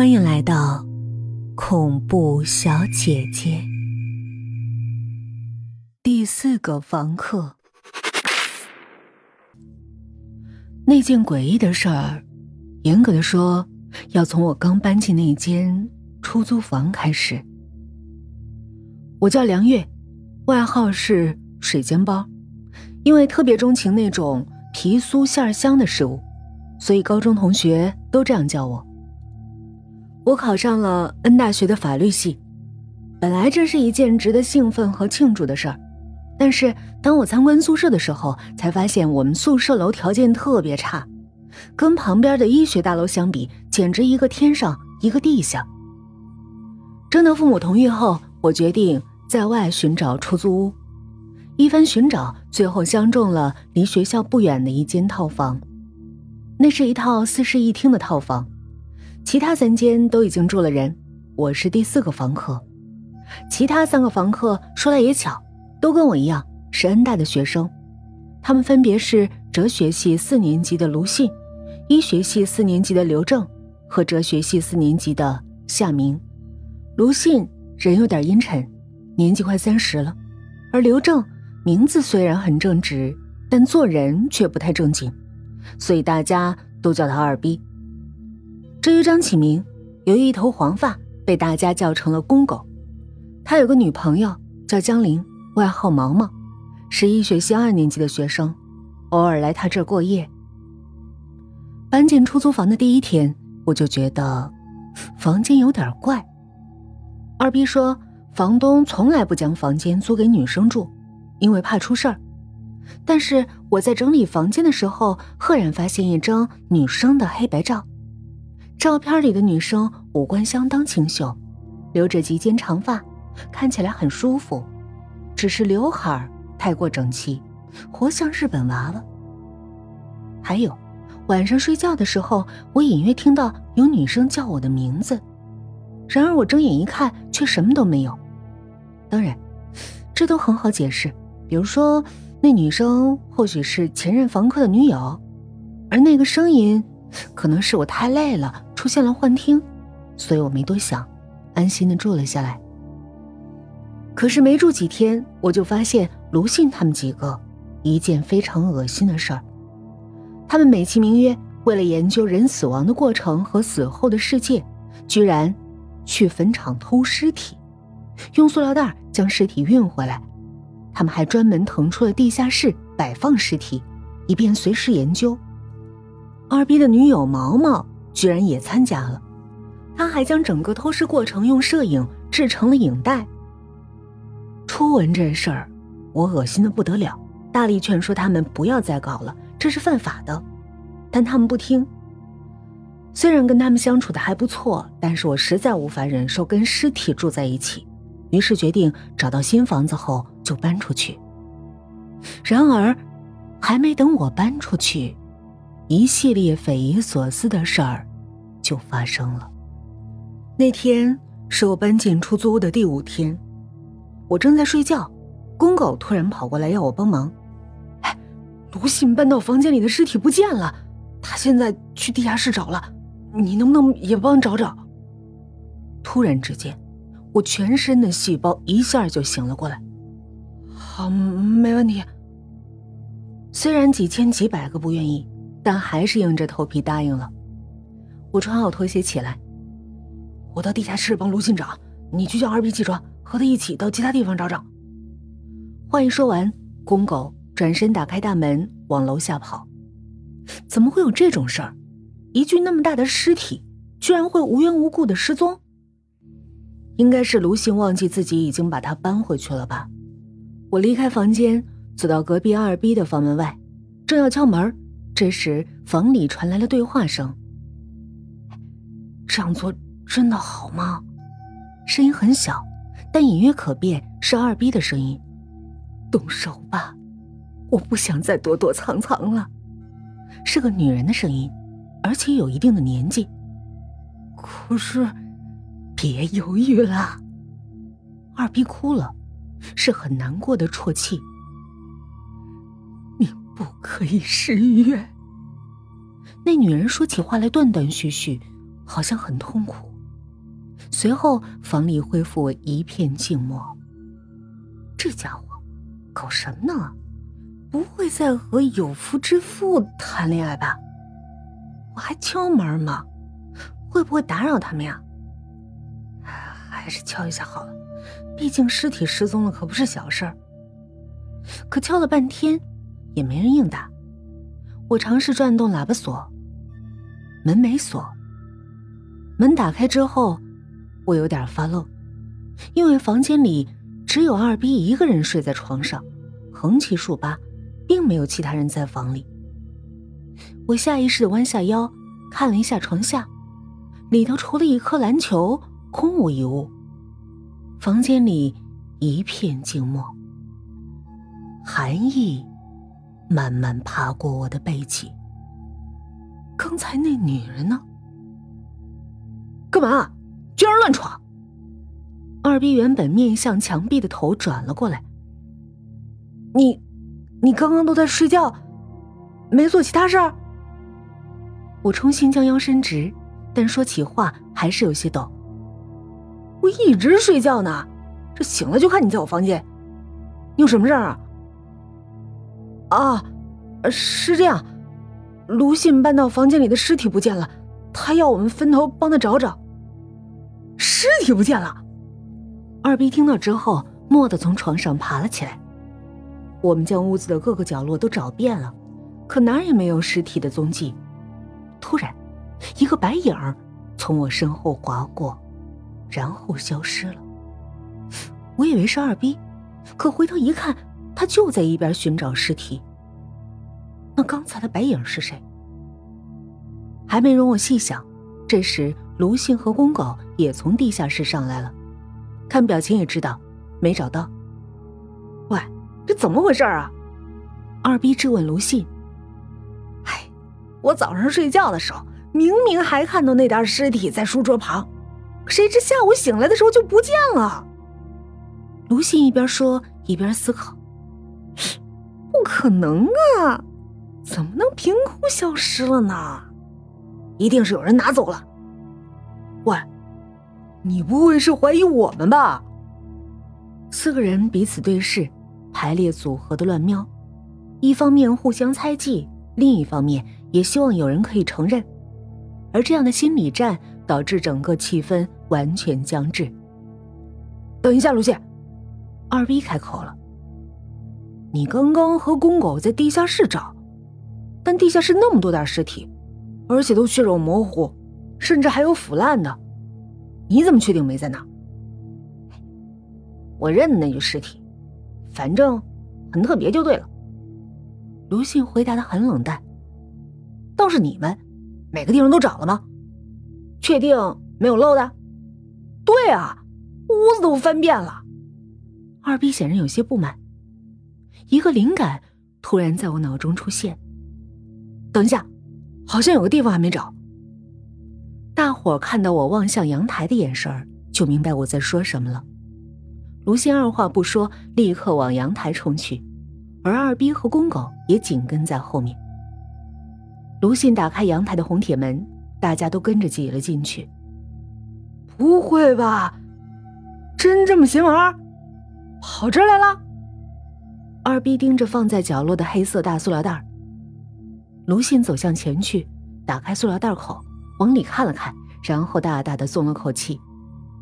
欢迎来到恐怖小姐姐。第四个房客，那件诡异的事儿，严格的说，要从我刚搬进那间出租房开始。我叫梁月，外号是水煎包，因为特别钟情那种皮酥馅香的食物，所以高中同学都这样叫我。我考上了 N 大学的法律系，本来这是一件值得兴奋和庆祝的事儿，但是当我参观宿舍的时候，才发现我们宿舍楼条件特别差，跟旁边的医学大楼相比，简直一个天上一个地下。征得父母同意后，我决定。在外寻找出租屋，一番寻找，最后相中了离学校不远的一间套房。那是一套四室一厅的套房，其他三间都已经住了人，我是第四个房客。其他三个房客说来也巧，都跟我一样是恩大的学生，他们分别是哲学系四年级的卢信，医学系四年级的刘正和哲学系四年级的夏明。卢信人有点阴沉。年纪快三十了，而刘正名字虽然很正直，但做人却不太正经，所以大家都叫他二逼。至于张启明，由于一头黄发，被大家叫成了公狗。他有个女朋友叫江玲，外号毛毛，是医学系二年级的学生，偶尔来他这儿过夜。搬进出租房的第一天，我就觉得房间有点怪。二逼说。房东从来不将房间租给女生住，因为怕出事儿。但是我在整理房间的时候，赫然发现一张女生的黑白照。照片里的女生五官相当清秀，留着及肩长发，看起来很舒服。只是刘海太过整齐，活像日本娃娃。还有，晚上睡觉的时候，我隐约听到有女生叫我的名字。然而我睁眼一看，却什么都没有。当然，这都很好解释。比如说，那女生或许是前任房客的女友，而那个声音，可能是我太累了出现了幻听，所以我没多想，安心的住了下来。可是没住几天，我就发现卢信他们几个一件非常恶心的事儿：他们美其名曰为了研究人死亡的过程和死后的世界，居然。去坟场偷尸体，用塑料袋将尸体运回来。他们还专门腾出了地下室摆放尸体，以便随时研究。二逼的女友毛毛居然也参加了，他还将整个偷尸过程用摄影制成了影带。初闻这事儿，我恶心的不得了，大力劝说他们不要再搞了，这是犯法的，但他们不听。虽然跟他们相处的还不错，但是我实在无法忍受跟尸体住在一起，于是决定找到新房子后就搬出去。然而，还没等我搬出去，一系列匪夷所思的事儿就发生了。那天是我搬进出租屋的第五天，我正在睡觉，公狗突然跑过来要我帮忙。哎，卢信搬到房间里的尸体不见了，他现在去地下室找了。你能不能也帮找找？突然之间，我全身的细胞一下就醒了过来。好，没问题。虽然几千几百个不愿意，但还是硬着头皮答应了。我穿好拖鞋起来，我到地下室帮卢信找，你去叫二逼起床，和他一起到其他地方找找。话一说完，公狗转身打开大门往楼下跑。怎么会有这种事儿？一具那么大的尸体，居然会无缘无故的失踪。应该是卢信忘记自己已经把它搬回去了吧。我离开房间，走到隔壁二逼的房门外，正要敲门，这时房里传来了对话声。这样做真的好吗？声音很小，但隐约可辨是二逼的声音。动手吧，我不想再躲躲藏藏了。是个女人的声音。而且有一定的年纪。可是，别犹豫了。二逼哭了，是很难过的啜泣。不可以失约。那女人说起话来断断续续，好像很痛苦。随后房里恢复一片静默。这家伙搞什么呢？不会再和有夫之妇谈恋爱吧？我还敲门吗？会不会打扰他们呀？还是敲一下好了，毕竟尸体失踪了可不是小事儿。可敲了半天，也没人应答。我尝试转动喇叭锁，门没锁。门打开之后，我有点发愣，因为房间里只有二逼一个人睡在床上，横七竖八，并没有其他人在房里。我下意识的弯下腰，看了一下床下，里头除了一颗篮球，空无一物。房间里一片静默，寒意慢慢爬过我的背脊。刚才那女人呢？干嘛？居然乱闯！二逼原本面向墙壁的头转了过来。你，你刚刚都在睡觉，没做其他事儿？我重新将腰伸直，但说起话还是有些抖。我一直睡觉呢，这醒了就看你在我房间，你有什么事儿啊？啊，是这样，卢信搬到房间里的尸体不见了。他要我们分头帮他找找。尸体不见了，二逼听到之后，蓦地从床上爬了起来。我们将屋子的各个角落都找遍了，可哪儿也没有尸体的踪迹。突然，一个白影儿从我身后划过，然后消失了。我以为是二逼，可回头一看，他就在一边寻找尸体。那刚才的白影是谁？还没容我细想，这时卢信和公狗也从地下室上来了，看表情也知道没找到。喂，这怎么回事啊？二逼质问卢信。哎，我早上睡觉的时候，明明还看到那袋尸体在书桌旁，谁知下午醒来的时候就不见了。卢信一边说一边思考。不可能啊，怎么能凭空消失了呢？一定是有人拿走了。喂，你不会是怀疑我们吧？四个人彼此对视，排列组合的乱瞄，一方面互相猜忌，另一方面也希望有人可以承认。而这样的心理战导致整个气氛完全僵滞。等一下，卢茜，二 B 开口了：“你刚刚和公狗在地下室找，但地下室那么多袋尸体。”而且都血肉模糊，甚至还有腐烂的，你怎么确定没在那？我认得那具尸体，反正很特别就对了。卢信回答的很冷淡。倒是你们，每个地方都找了吗？确定没有漏的？对啊，屋子都翻遍了。二逼显然有些不满。一个灵感突然在我脑中出现。等一下。好像有个地方还没找。大伙看到我望向阳台的眼神，就明白我在说什么了。卢鑫二话不说，立刻往阳台冲去，而二逼和公狗也紧跟在后面。卢信打开阳台的红铁门，大家都跟着挤了进去。不会吧？真这么邪门？跑这儿来了？二逼盯着放在角落的黑色大塑料袋。卢信走向前去，打开塑料袋口，往里看了看，然后大大的松了口气。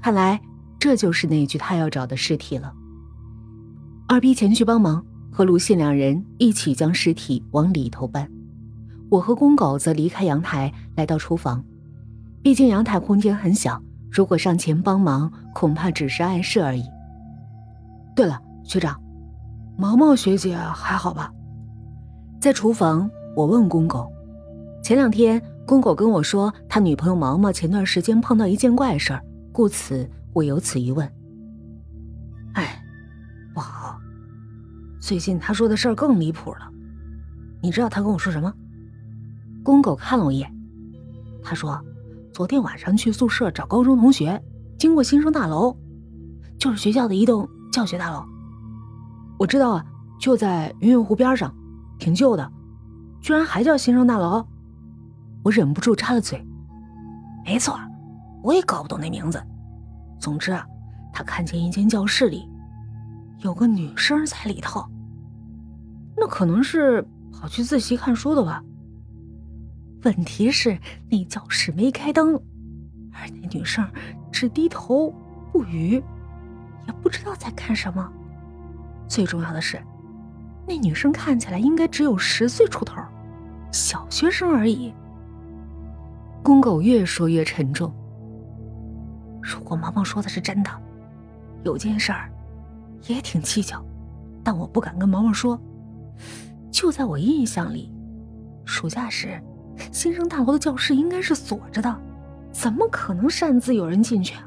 看来这就是那具他要找的尸体了。二逼前去帮忙，和卢信两人一起将尸体往里头搬。我和公狗则离开阳台，来到厨房。毕竟阳台空间很小，如果上前帮忙，恐怕只是碍事而已。对了，学长，毛毛学姐还好吧？在厨房。我问公狗，前两天公狗跟我说，他女朋友毛毛前段时间碰到一件怪事儿，故此我有此一问。哎，不好，最近他说的事儿更离谱了。你知道他跟我说什么？公狗看了我一眼，他说，昨天晚上去宿舍找高中同学，经过新生大楼，就是学校的一栋教学大楼。我知道啊，就在云涌湖边上，挺旧的。居然还叫新生大楼，我忍不住插了嘴。没错，我也搞不懂那名字，总之啊，他看见一间教室里有个女生在里头。那可能是跑去自习看书的吧。问题是那教室没开灯，而那女生只低头不语，也不知道在看什么。最重要的是，那女生看起来应该只有十岁出头，小学生而已。公狗越说越沉重。如果毛毛说的是真的，有件事儿也挺蹊跷，但我不敢跟毛毛说。就在我印象里，暑假时新生大楼的教室应该是锁着的，怎么可能擅自有人进去啊？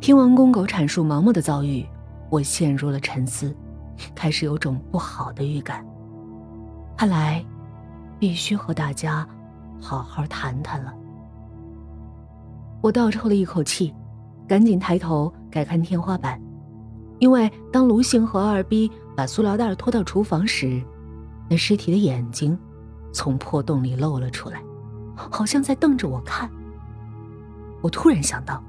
听完公狗阐述毛毛的遭遇，我陷入了沉思，开始有种不好的预感。看来，必须和大家好好谈谈了。我倒抽了一口气，赶紧抬头改看天花板，因为当卢星和二逼把塑料袋拖到厨房时，那尸体的眼睛从破洞里露了出来，好像在瞪着我看。我突然想到，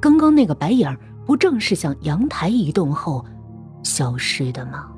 刚刚那个白影不正是向阳台移动后消失的吗？